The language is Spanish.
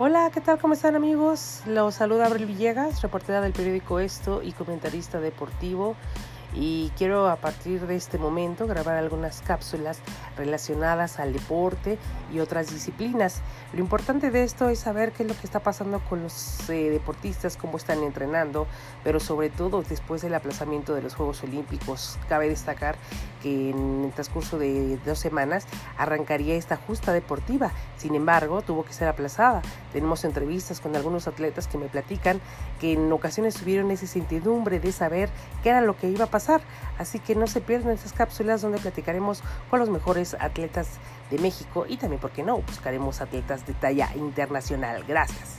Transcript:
Hola, ¿qué tal? ¿Cómo están amigos? Los saluda Abril Villegas, reportera del periódico Esto y comentarista deportivo y quiero a partir de este momento grabar algunas cápsulas relacionadas al deporte y otras disciplinas. Lo importante de esto es saber qué es lo que está pasando con los eh, deportistas, cómo están entrenando, pero sobre todo después del aplazamiento de los Juegos Olímpicos. Cabe destacar que en el transcurso de dos semanas arrancaría esta justa deportiva, sin embargo tuvo que ser aplazada. Tenemos entrevistas con algunos atletas que me platican que en ocasiones tuvieron esa incertidumbre de saber qué era lo que iba a pasar Así que no se pierdan esas cápsulas donde platicaremos con los mejores atletas de México y también, ¿por qué no?, buscaremos atletas de talla internacional. Gracias.